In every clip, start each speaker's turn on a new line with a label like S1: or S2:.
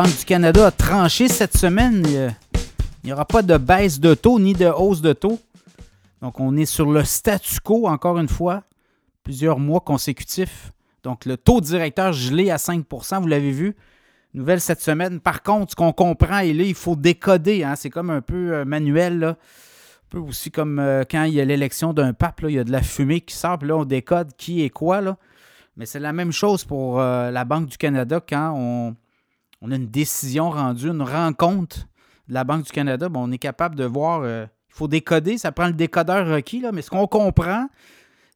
S1: Banque du Canada a tranché cette semaine. Il n'y aura pas de baisse de taux ni de hausse de taux. Donc, on est sur le statu quo, encore une fois, plusieurs mois consécutifs. Donc, le taux directeur gelé à 5% vous l'avez vu. Nouvelle cette semaine. Par contre, ce qu'on comprend, il faut décoder. Hein, c'est comme un peu euh, manuel. Un peu aussi comme euh, quand il y a l'élection d'un pape, il y a de la fumée qui sort, puis là, on décode qui est quoi. Mais c'est la même chose pour euh, la Banque du Canada quand on, a une décision rendue, une rencontre de la Banque du Canada. on est capable de voir. il faut décoder, ça prend le décodeur requis, mais ce qu'on comprend,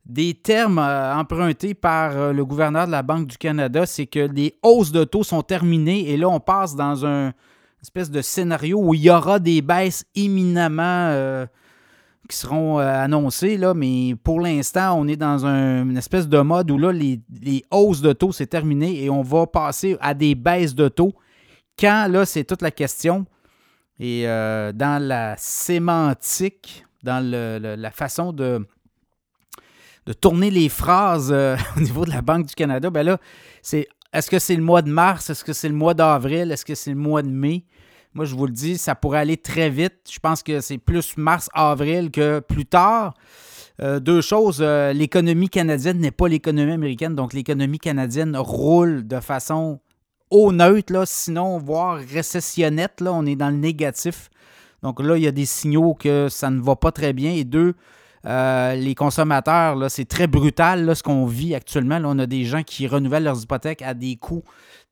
S1: des termes euh, empruntés par euh, le gouverneur de la Banque du Canada, c'est que les hausses de taux sont terminées et là, on passe dans un espèce de scénario où il y aura des baisses imminemment euh, qui seront annoncées, là, mais pour l'instant, on est dans une espèce de mode où là, les, hausses de taux, c'est terminé et on va passer à des baisses de taux. Quand, là, c'est toute la question. Et dans la sémantique, dans la façon de de tourner les phrases euh, au niveau de la Banque du Canada, ben là, c'est est-ce que c'est le mois de mars? Est-ce que c'est le mois d'avril? Est-ce que c'est le mois de mai? Moi, je vous le dis, ça pourrait aller très vite. Je pense que c'est plus mars-avril que plus tard. Euh, deux choses, euh, l'économie canadienne n'est pas l'économie américaine, donc l'économie canadienne roule de façon au neutre, là, sinon, voire récessionnette, là, on est dans le négatif. Donc là, il y a des signaux que ça ne va pas très bien. Et deux, euh, les consommateurs, c'est très brutal là, ce qu'on vit actuellement. Là, on a des gens qui renouvellent leurs hypothèques à des coûts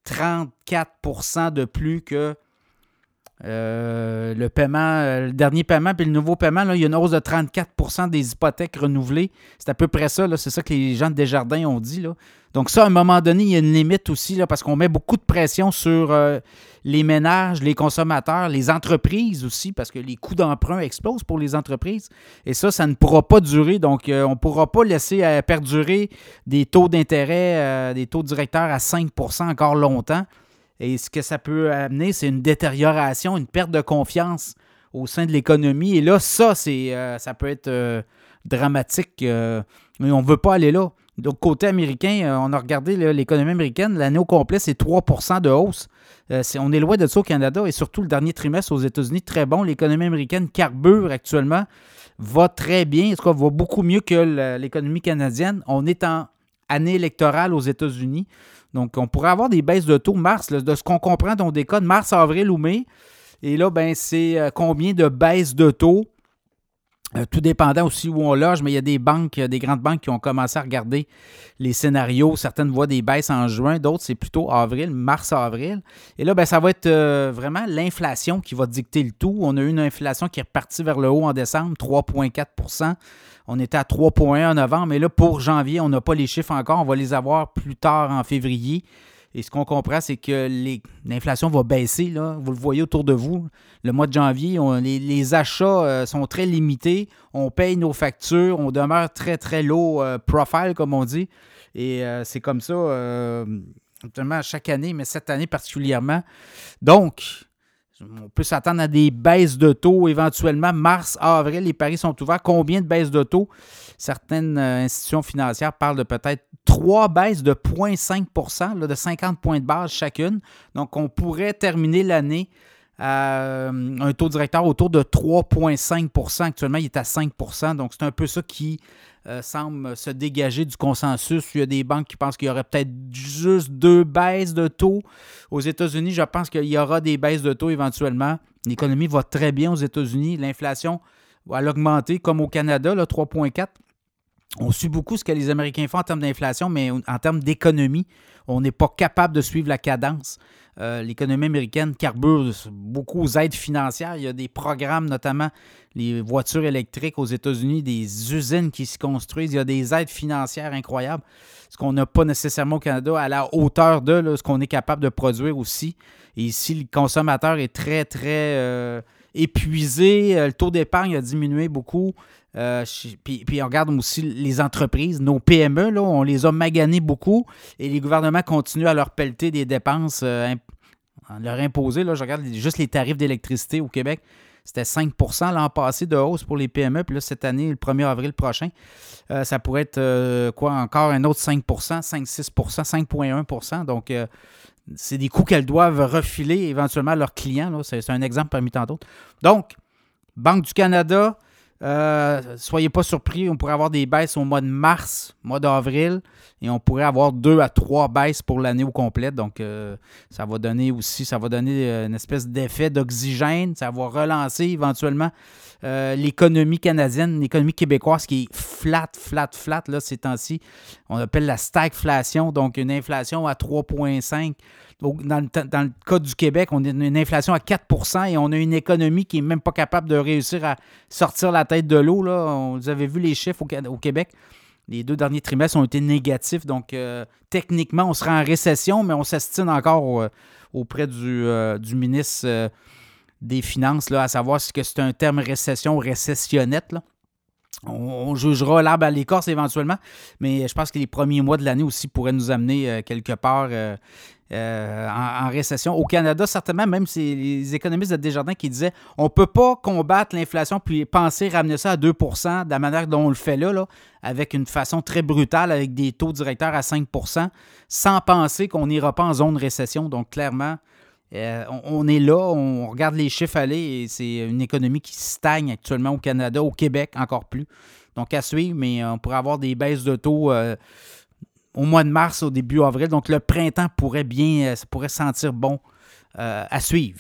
S1: 34% de plus que euh, le paiement, euh, le dernier paiement, puis le nouveau paiement, il y a une hausse de 34% des hypothèques renouvelées. C'est à peu près ça, c'est ça que les gens de Desjardins ont dit. Donc ça, à un moment donné, il y a une limite aussi, parce qu'on met beaucoup de pression sur euh, les ménages, les consommateurs, les entreprises aussi, parce que les coûts d'emprunt explosent pour les entreprises. Et ça, ça ne pourra pas durer. Donc, on ne pourra pas laisser perdurer des taux d'intérêt, des taux directeurs à 5% encore longtemps. Et ce que ça peut amener, c'est une détérioration, une perte de confiance au sein de l'économie. Et là, ça, c'est, euh, ça peut être euh, dramatique. Euh, mais on ne veut pas aller là. Donc, côté américain, on a regardé l'économie américaine. L'année au complet, c'est 3% de hausse. on est loin de ça au Canada et surtout le dernier trimestre aux États-Unis, très bon. L'économie américaine carbure actuellement, va très bien, en tout cas, va beaucoup mieux que l'économie canadienne. On est en année électorale aux États-Unis. Donc, on pourrait avoir des baisses de taux mars, de ce qu'on comprend dans des cas de mars, avril ou mai. Et là, ben, c'est euh, combien de baisses de taux, euh, tout dépendant aussi où on loge, mais il y a des banques, des grandes banques qui ont commencé à regarder les scénarios. Certaines voient des baisses en juin, d'autres c'est plutôt avril, mars-avril. Et là, ben, ça va être euh, vraiment l'inflation qui va dicter le tout. On a eu une inflation qui est repartie vers le haut en décembre, 3,4 on était à 3,1 en novembre, mais là, pour janvier, on n'a pas les chiffres encore. On va les avoir plus tard en février. Et ce qu'on comprend, c'est que l'inflation va baisser. Vous le voyez autour de vous. Le mois de janvier, les, achats euh, sont très limités. On paye nos factures. On demeure très, très low euh, profile, comme on dit. Et euh, c'est comme ça, chaque année, mais cette année particulièrement. Donc, on peut s'attendre à des baisses de taux éventuellement. Mars, avril, les paris sont ouverts. Combien de baisses de taux? Certaines euh, institutions financières parlent de peut-être trois baisses de 0,5% de 50 points de base chacune. Donc, on pourrait terminer l'année à euh, un taux directeur autour de 3,5% Actuellement, il est à 5% Donc, c'est un peu ça qui euh, semble se dégager du consensus. Il y a des banques qui pensent qu'il y aurait peut-être juste deux baisses de taux. Aux États-Unis, je pense qu'il y aura des baisses de taux éventuellement. L'économie va très bien aux États-Unis. L'inflation va augmenter comme au Canada, 3,4. On suit beaucoup ce que les Américains font en termes d'inflation, mais en termes d'économie, on n'est pas capable de suivre la cadence. Euh, l'économie américaine carbure beaucoup aux aides financières. Il y a des programmes, notamment les voitures électriques aux États-Unis, des usines qui se construisent. Il y a des aides financières incroyables, ce qu'on n'a pas nécessairement au Canada à la hauteur de ce qu'on est capable de produire aussi. Et ici, le consommateur est très, très euh, épuisé. Euh, le taux d'épargne a diminué beaucoup. Euh, puis, on regarde aussi les entreprises, nos PME, là, on les a maganés beaucoup et les gouvernements continuent à leur pelleter des dépenses, à leur imposer. Là, je regarde juste les tarifs d'électricité au Québec. C'était 5% l'an passé de hausse pour les PME. Puis là, cette année, le 1er avril prochain, euh, ça pourrait être euh, quoi encore un autre 5% 5-6% 5,1% Donc, euh, c'est des coûts qu'elles doivent refiler éventuellement à leurs clients. C'est un exemple parmi tant d'autres. Donc, Banque du Canada, euh, soyez pas surpris, on pourrait avoir des baisses au mois de mars, mois d'avril, et on pourrait avoir deux à trois baisses pour l'année au complet. Donc, euh, ça va donner aussi, ça va donner euh, une espèce d'effet d'oxygène. Ça va relancer éventuellement l'économie canadienne, l'économie québécoise qui est flat, flat, flat là, ces temps-ci. On appelle la stagflation, donc une inflation à 3,5 dans le, cas du Québec, on a une inflation à 4% et on a une économie qui n'est même pas capable de réussir à sortir la tête de l'eau. Vous avez vu les chiffres au, Québec? Les deux derniers trimestres ont été négatifs. Donc, euh, techniquement, on sera en récession, mais on s'estime encore auprès du, euh, ministre des Finances, là, à savoir si c'est un terme récession ou récessionnette. On, jugera l'arbre à l'écorce éventuellement, mais je pense que les premiers mois de l'année aussi pourraient nous amener euh, quelque part euh, en, récession. Au Canada, certainement, même c'est les économistes de Desjardins qui disaient on ne peut pas combattre l'inflation puis penser ramener ça à 2% de la manière dont on le fait là, avec une façon très brutale, avec des taux directeurs à 5% sans penser qu'on n'ira pas en zone récession. Donc, clairement, euh, on, est là, on regarde les chiffres aller et c'est une économie qui stagne actuellement au Canada, au Québec encore plus. Donc, à suivre, mais on pourrait avoir des baisses de taux. Euh, au mois de mars, au début avril. Donc le printemps pourrait bien, euh, ça pourrait sentir bon euh, à suivre.